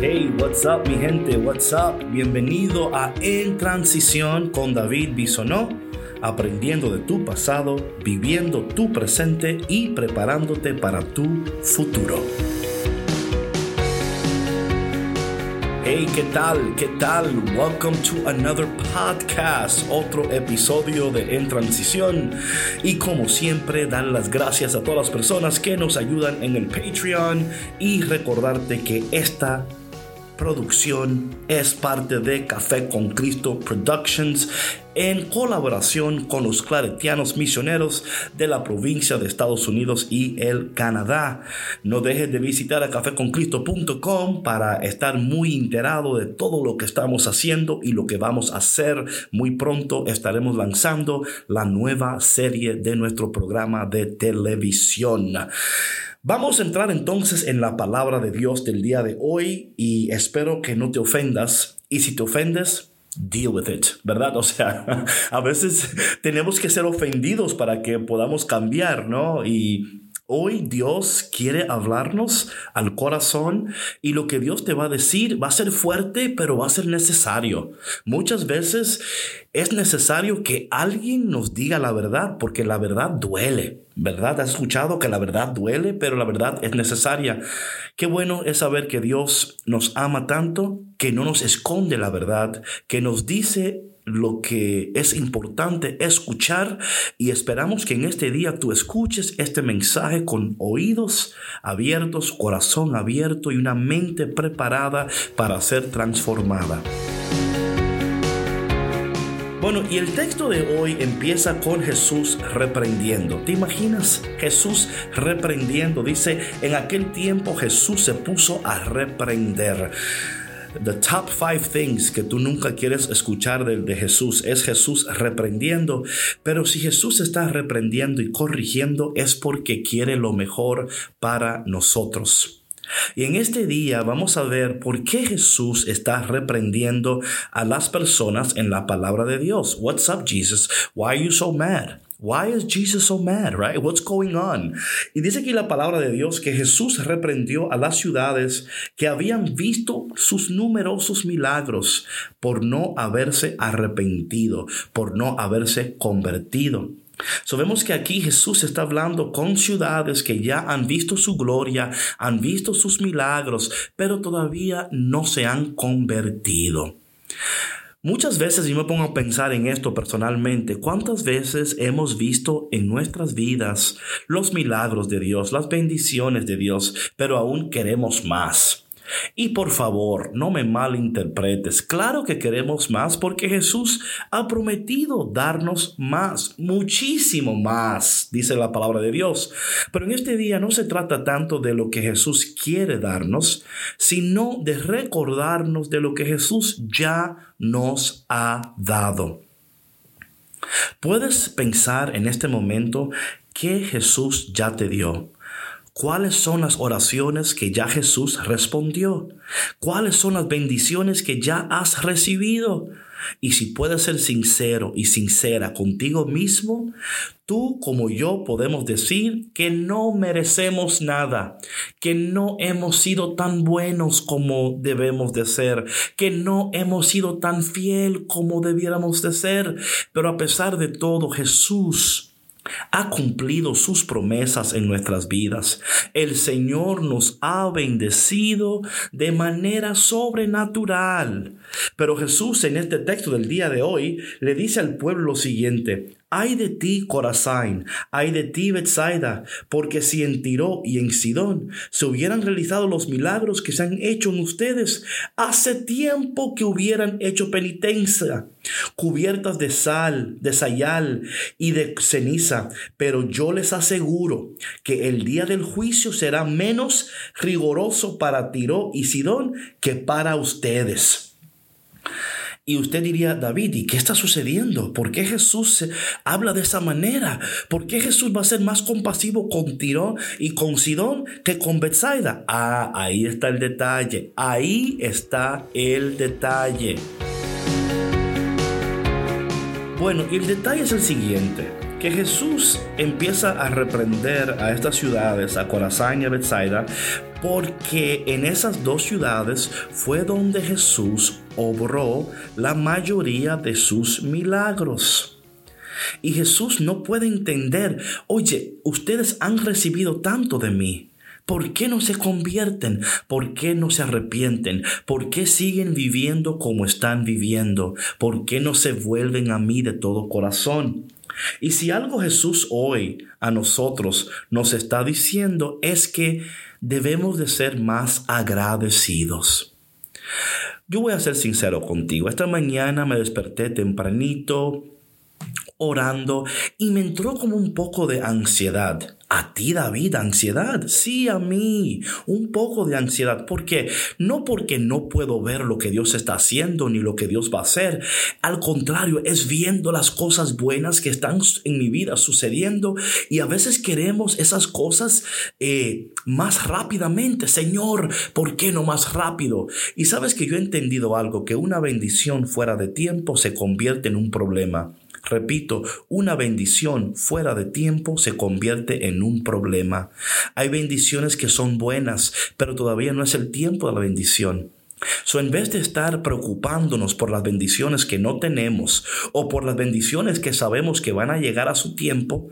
Hey, what's up mi gente, what's up? Bienvenido a En Transición con David Bisonó, aprendiendo de tu pasado, viviendo tu presente y preparándote para tu futuro. Hey, ¿qué tal? ¿Qué tal? Welcome to another podcast, otro episodio de En Transición. Y como siempre, dar las gracias a todas las personas que nos ayudan en el Patreon y recordarte que esta producción es parte de Café con Cristo Productions en colaboración con los claretianos misioneros de la provincia de Estados Unidos y el Canadá. No dejes de visitar a caféconcristo.com para estar muy enterado de todo lo que estamos haciendo y lo que vamos a hacer. Muy pronto estaremos lanzando la nueva serie de nuestro programa de televisión. Vamos a entrar entonces en la palabra de Dios del día de hoy y espero que no te ofendas. Y si te ofendes, deal with it, ¿verdad? O sea, a veces tenemos que ser ofendidos para que podamos cambiar, ¿no? Y Hoy Dios quiere hablarnos al corazón y lo que Dios te va a decir va a ser fuerte, pero va a ser necesario. Muchas veces es necesario que alguien nos diga la verdad porque la verdad duele. ¿Verdad? Has escuchado que la verdad duele, pero la verdad es necesaria. Qué bueno es saber que Dios nos ama tanto que no nos esconde la verdad, que nos dice lo que es importante escuchar y esperamos que en este día tú escuches este mensaje con oídos abiertos, corazón abierto y una mente preparada para ser transformada. Bueno, y el texto de hoy empieza con Jesús reprendiendo. ¿Te imaginas? Jesús reprendiendo. Dice, en aquel tiempo Jesús se puso a reprender the top five things que tú nunca quieres escuchar de, de, Jesús es Jesús reprendiendo. Pero si Jesús está reprendiendo y corrigiendo es porque quiere lo mejor para nosotros. Y en este día vamos a ver por qué Jesús está reprendiendo a las personas en la palabra de Dios. What's up, Jesus? Why are you so mad? Why is Jesus so mad, right? What's going on? Y dice aquí la palabra de Dios que Jesús reprendió a las ciudades que habían visto sus numerosos milagros por no haberse arrepentido, por no haberse convertido. Sabemos que aquí Jesús está hablando con ciudades que ya han visto su gloria, han visto sus milagros, pero todavía no se han convertido. Muchas veces yo me pongo a pensar en esto personalmente. ¿Cuántas veces hemos visto en nuestras vidas los milagros de Dios, las bendiciones de Dios, pero aún queremos más? Y por favor, no me malinterpretes. Claro que queremos más porque Jesús ha prometido darnos más, muchísimo más, dice la palabra de Dios. Pero en este día no se trata tanto de lo que Jesús quiere darnos, sino de recordarnos de lo que Jesús ya nos ha dado. Puedes pensar en este momento que Jesús ya te dio. ¿Cuáles son las oraciones que ya Jesús respondió? ¿Cuáles son las bendiciones que ya has recibido? Y si puedes ser sincero y sincera contigo mismo, tú como yo podemos decir que no merecemos nada, que no hemos sido tan buenos como debemos de ser, que no hemos sido tan fiel como debiéramos de ser. Pero a pesar de todo, Jesús ha cumplido sus promesas en nuestras vidas. El Señor nos ha bendecido de manera sobrenatural. Pero Jesús en este texto del día de hoy le dice al pueblo lo siguiente, Ay de ti, Corazán, ay de ti, Bethsaida, porque si en Tiro y en Sidón se hubieran realizado los milagros que se han hecho en ustedes, hace tiempo que hubieran hecho penitencia, cubiertas de sal, de sayal y de ceniza, pero yo les aseguro que el día del juicio será menos rigoroso para Tiro y Sidón que para ustedes. Y usted diría, David, ¿y qué está sucediendo? ¿Por qué Jesús habla de esa manera? ¿Por qué Jesús va a ser más compasivo con Tiro y con Sidón que con Bethsaida? Ah, ahí está el detalle. Ahí está el detalle. Bueno, y el detalle es el siguiente. Que Jesús empieza a reprender a estas ciudades, a Corazán y a Bethsaida, porque en esas dos ciudades fue donde Jesús obró la mayoría de sus milagros. Y Jesús no puede entender, oye, ustedes han recibido tanto de mí. ¿Por qué no se convierten? ¿Por qué no se arrepienten? ¿Por qué siguen viviendo como están viviendo? ¿Por qué no se vuelven a mí de todo corazón? Y si algo Jesús hoy a nosotros nos está diciendo es que debemos de ser más agradecidos. Yo voy a ser sincero contigo. Esta mañana me desperté tempranito orando y me entró como un poco de ansiedad. A ti, David, ansiedad. Sí, a mí. Un poco de ansiedad. ¿Por qué? No porque no puedo ver lo que Dios está haciendo ni lo que Dios va a hacer. Al contrario, es viendo las cosas buenas que están en mi vida sucediendo y a veces queremos esas cosas eh, más rápidamente. Señor, ¿por qué no más rápido? Y sabes que yo he entendido algo, que una bendición fuera de tiempo se convierte en un problema. Repito, una bendición fuera de tiempo se convierte en un problema. Hay bendiciones que son buenas, pero todavía no es el tiempo de la bendición. So, en vez de estar preocupándonos por las bendiciones que no tenemos o por las bendiciones que sabemos que van a llegar a su tiempo,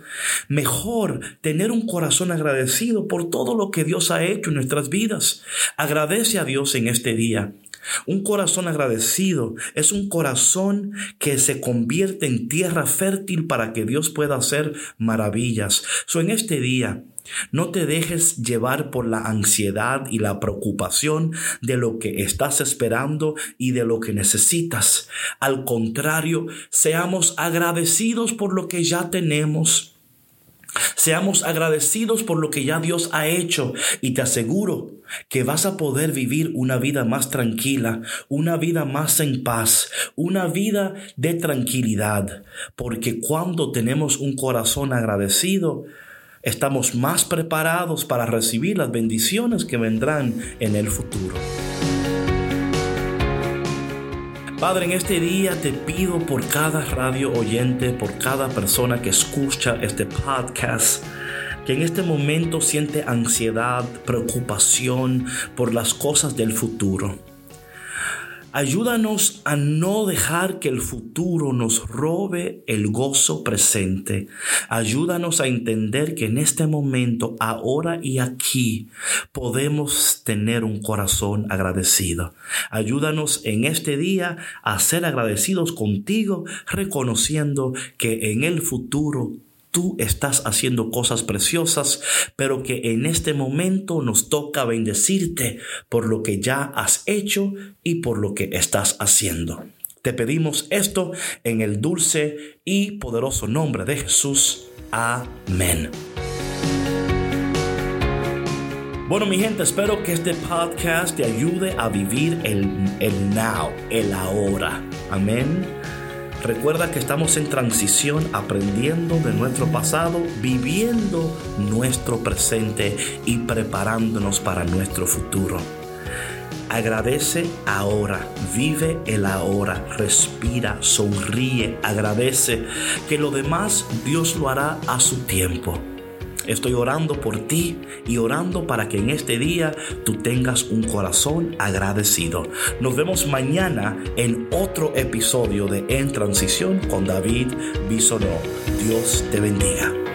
mejor tener un corazón agradecido por todo lo que Dios ha hecho en nuestras vidas. Agradece a Dios en este día. Un corazón agradecido es un corazón que se convierte en tierra fértil para que Dios pueda hacer maravillas. So, en este día, no te dejes llevar por la ansiedad y la preocupación de lo que estás esperando y de lo que necesitas. Al contrario, seamos agradecidos por lo que ya tenemos. Seamos agradecidos por lo que ya Dios ha hecho y te aseguro que vas a poder vivir una vida más tranquila, una vida más en paz, una vida de tranquilidad, porque cuando tenemos un corazón agradecido, estamos más preparados para recibir las bendiciones que vendrán en el futuro. Padre, en este día te pido por cada radio oyente, por cada persona que escucha este podcast, que en este momento siente ansiedad, preocupación por las cosas del futuro. Ayúdanos a no dejar que el futuro nos robe el gozo presente. Ayúdanos a entender que en este momento, ahora y aquí, podemos tener un corazón agradecido. Ayúdanos en este día a ser agradecidos contigo, reconociendo que en el futuro tú estás haciendo cosas preciosas, pero que en este momento nos toca bendecirte por lo que ya has hecho y por lo que estás haciendo. Te pedimos esto en el dulce y poderoso nombre de Jesús. Amén. Bueno, mi gente, espero que este podcast te ayude a vivir el, el now, el ahora. Amén. Recuerda que estamos en transición, aprendiendo de nuestro pasado, viviendo nuestro presente y preparándonos para nuestro futuro. Agradece ahora, vive el ahora, respira, sonríe, agradece que lo demás Dios lo hará a su tiempo. Estoy orando por ti y orando para que en este día tú tengas un corazón agradecido. Nos vemos mañana en otro episodio de En Transición con David Bisonó. Dios te bendiga.